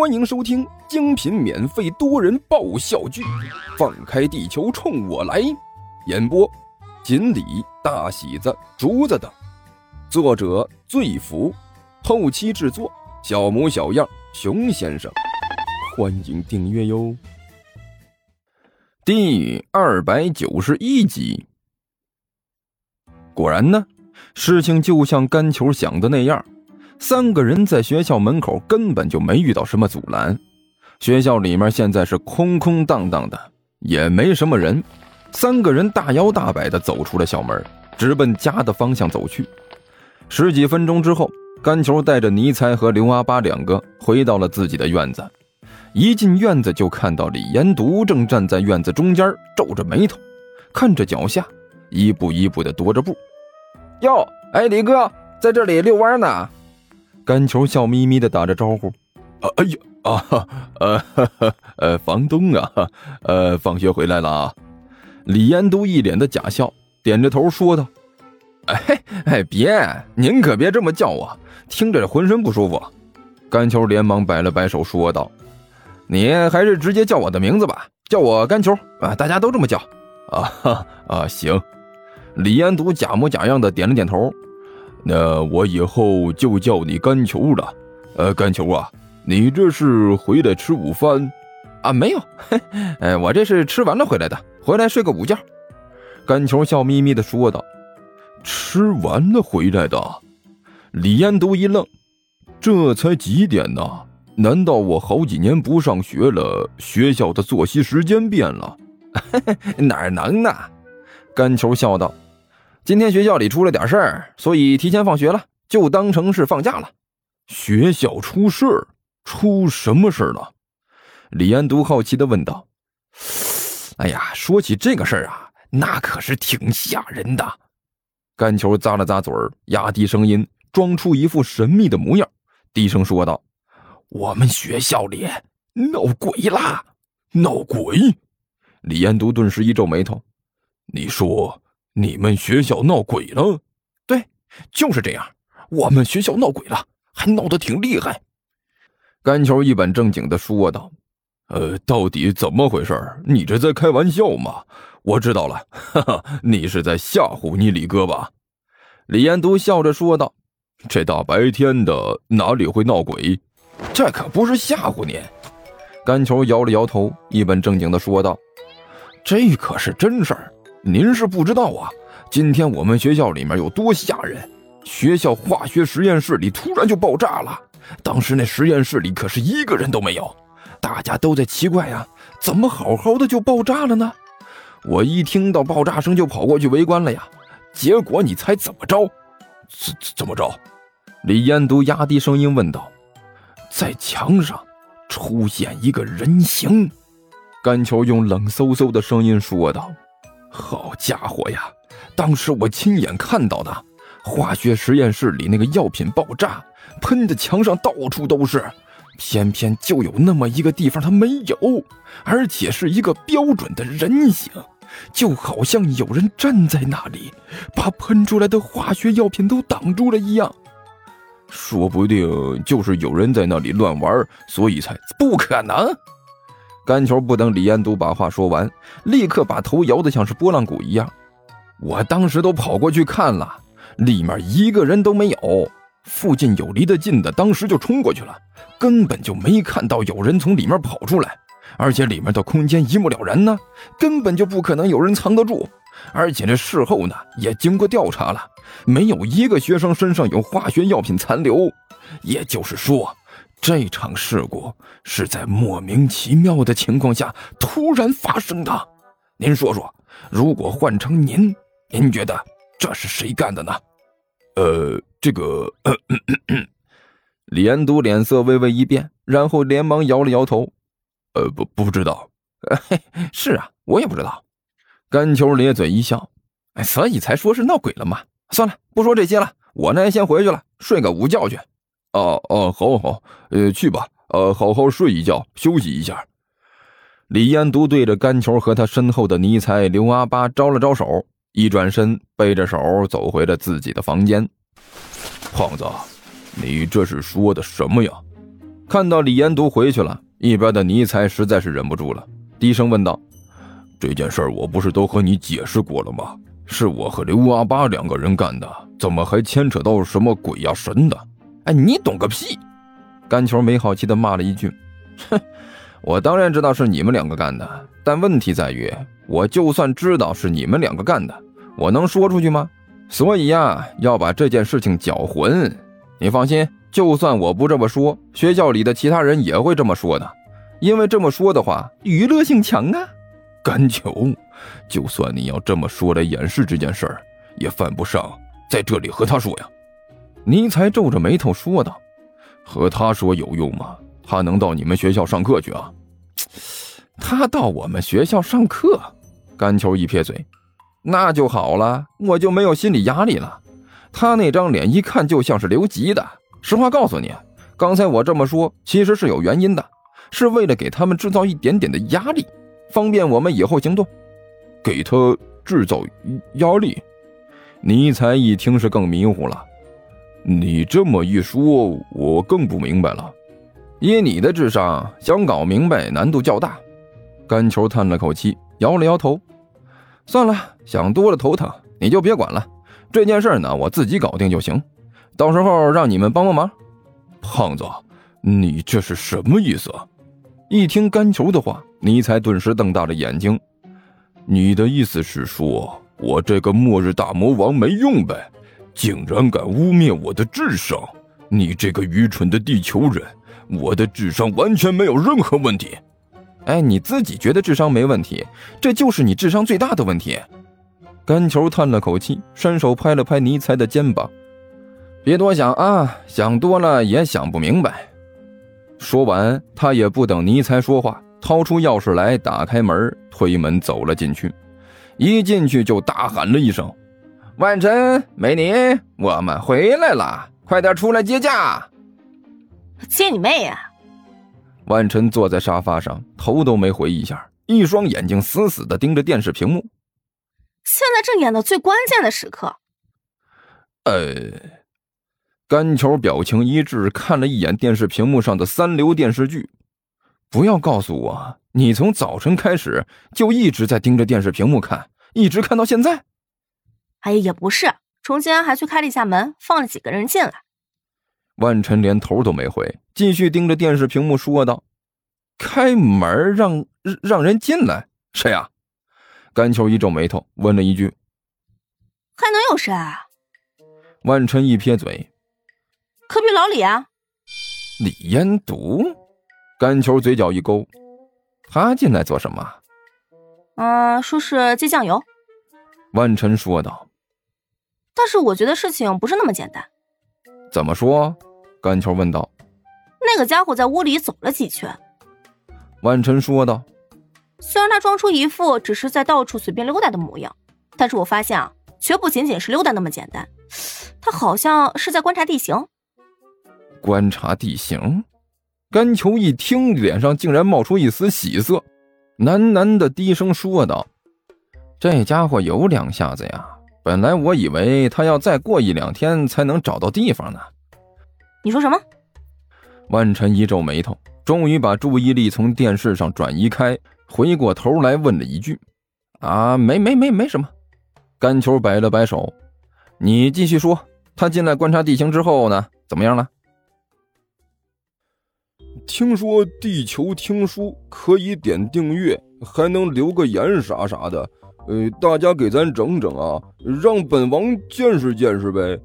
欢迎收听精品免费多人爆笑剧《放开地球冲我来》，演播：锦鲤、大喜子、竹子等，作者：醉福，后期制作：小模小样、熊先生。欢迎订阅哟。第二百九十一集，果然呢，事情就像干球想的那样。三个人在学校门口根本就没遇到什么阻拦，学校里面现在是空空荡荡的，也没什么人。三个人大摇大摆地走出了校门，直奔家的方向走去。十几分钟之后，甘球带着尼才和刘阿八两个回到了自己的院子。一进院子就看到李延独正站在院子中间，皱着眉头，看着脚下，一步一步地踱着步。哟，哎，李哥在这里遛弯呢。甘球笑眯眯的打着招呼：“啊，哎呀，啊，呃，呃，房东啊，呃，放学回来了啊。”李延都一脸的假笑，点着头说道：“哎哎，别，您可别这么叫我，听着浑身不舒服。”甘球连忙摆了摆手说道：“你还是直接叫我的名字吧，叫我甘球啊，大家都这么叫。”啊啊，行。李延都假模假样的点了点头。那我以后就叫你甘球了，呃，甘球啊，你这是回来吃午饭？啊，没有，哎，我这是吃完了回来的，回来睡个午觉。甘球笑眯眯的说道：“吃完了回来的。”李彦都一愣，这才几点呢？难道我好几年不上学了，学校的作息时间变了？哪能呢？甘球笑道。今天学校里出了点事儿，所以提前放学了，就当成是放假了。学校出事儿，出什么事儿了？李安都好奇的问道。哎呀，说起这个事儿啊，那可是挺吓人的。甘球咂了咂嘴儿，压低声音，装出一副神秘的模样，低声说道：“我们学校里闹鬼啦！闹鬼！”李安都顿时一皱眉头：“你说？”你们学校闹鬼了？对，就是这样。我们学校闹鬼了，还闹得挺厉害。甘球一本正经的说道：“呃，到底怎么回事？你这在开玩笑吗？我知道了，哈哈，你是在吓唬你李哥吧？”李延都笑着说道：“这大白天的哪里会闹鬼？这可不是吓唬你。”甘球摇了摇头，一本正经的说道：“这可是真事儿。”您是不知道啊，今天我们学校里面有多吓人！学校化学实验室里突然就爆炸了，当时那实验室里可是一个人都没有，大家都在奇怪呀，怎么好好的就爆炸了呢？我一听到爆炸声就跑过去围观了呀，结果你猜怎么着？怎怎么着？李彦都压低声音问道：“在墙上出现一个人形。”甘球用冷飕飕的声音说道。好家伙呀！当时我亲眼看到的，化学实验室里那个药品爆炸，喷的墙上到处都是，偏偏就有那么一个地方它没有，而且是一个标准的人形，就好像有人站在那里，把喷出来的化学药品都挡住了一样。说不定就是有人在那里乱玩，所以才不可能。甘球不等李彦都把话说完，立刻把头摇得像是拨浪鼓一样。我当时都跑过去看了，里面一个人都没有。附近有离得近的，当时就冲过去了，根本就没看到有人从里面跑出来。而且里面的空间一目了然呢，根本就不可能有人藏得住。而且这事后呢，也经过调查了，没有一个学生身上有化学药品残留。也就是说。这场事故是在莫名其妙的情况下突然发生的，您说说，如果换成您，您觉得这是谁干的呢？呃，这个，李安都脸色微微一变，然后连忙摇了摇头，呃，不，不知道。嘿，是啊，我也不知道。甘球咧嘴一笑，所以才说是闹鬼了嘛。算了，不说这些了，我呢先回去了，睡个午觉去。哦哦，好好，呃，去吧，呃，好好睡一觉，休息一下。李彦都对着甘球和他身后的尼才刘阿八招了招手，一转身，背着手走回了自己的房间。胖子，你这是说的什么呀？看到李延独回去了，一边的尼才实在是忍不住了，低声问道：“这件事我不是都和你解释过了吗？是我和刘阿八两个人干的，怎么还牵扯到什么鬼呀神的？哎，你懂个屁！”甘球没好气的骂了一句：“哼，我当然知道是你们两个干的，但问题在于，我就算知道是你们两个干的，我能说出去吗？所以呀，要把这件事情搅浑。你放心。”就算我不这么说，学校里的其他人也会这么说的，因为这么说的话，娱乐性强啊。甘球，就算你要这么说来掩饰这件事儿，也犯不上在这里和他说呀。尼才皱着眉头说道：“和他说有用吗？他能到你们学校上课去啊？他到我们学校上课？”甘球一撇嘴：“那就好了，我就没有心理压力了。他那张脸一看就像是留级的。”实话告诉你，刚才我这么说其实是有原因的，是为了给他们制造一点点的压力，方便我们以后行动。给他制造压力？尼才一听是更迷糊了。你这么一说，我更不明白了。以你的智商，想搞明白难度较大。甘球叹了口气，摇了摇头。算了，想多了头疼，你就别管了。这件事呢，我自己搞定就行。到时候让你们帮帮忙，胖子，你这是什么意思？一听甘球的话，尼才顿时瞪大了眼睛。你的意思是说我这个末日大魔王没用呗？竟然敢污蔑我的智商！你这个愚蠢的地球人，我的智商完全没有任何问题。哎，你自己觉得智商没问题，这就是你智商最大的问题。甘球叹了口气，伸手拍了拍尼才的肩膀。别多想啊，想多了也想不明白。说完，他也不等尼才说话，掏出钥匙来，打开门，推门走了进去。一进去就大喊了一声：“万晨，美女，我们回来了，快点出来接驾！”接你妹呀！万晨坐在沙发上，头都没回一下，一双眼睛死死的盯着电视屏幕。现在正演到最关键的时刻。呃。甘球表情一致，看了一眼电视屏幕上的三流电视剧。不要告诉我，你从早晨开始就一直在盯着电视屏幕看，一直看到现在。哎呀，也不是，中间还去开了一下门，放了几个人进来。万晨连头都没回，继续盯着电视屏幕说道：“开门让让人进来，谁啊？”甘球一皱眉头，问了一句：“还能有谁？”啊？”万晨一撇嘴。隔壁老李啊，李烟毒，甘球嘴角一勾，他进来做什么？嗯，说是借酱油。万晨说道。但是我觉得事情不是那么简单。怎么说？甘球问道。那个家伙在屋里走了几圈。万晨说道。虽然他装出一副只是在到处随便溜达的模样，但是我发现啊，绝不仅仅是溜达那么简单，他好像是在观察地形。观察地形，甘球一听，脸上竟然冒出一丝喜色，喃喃的低声说道：“这家伙有两下子呀！本来我以为他要再过一两天才能找到地方呢。”你说什么？万晨一皱眉头，终于把注意力从电视上转移开，回过头来问了一句：“啊，没没没没什么。”甘球摆了摆手：“你继续说，他进来观察地形之后呢？怎么样了？”听说地球听书可以点订阅，还能留个言啥啥的，呃，大家给咱整整啊，让本王见识见识呗。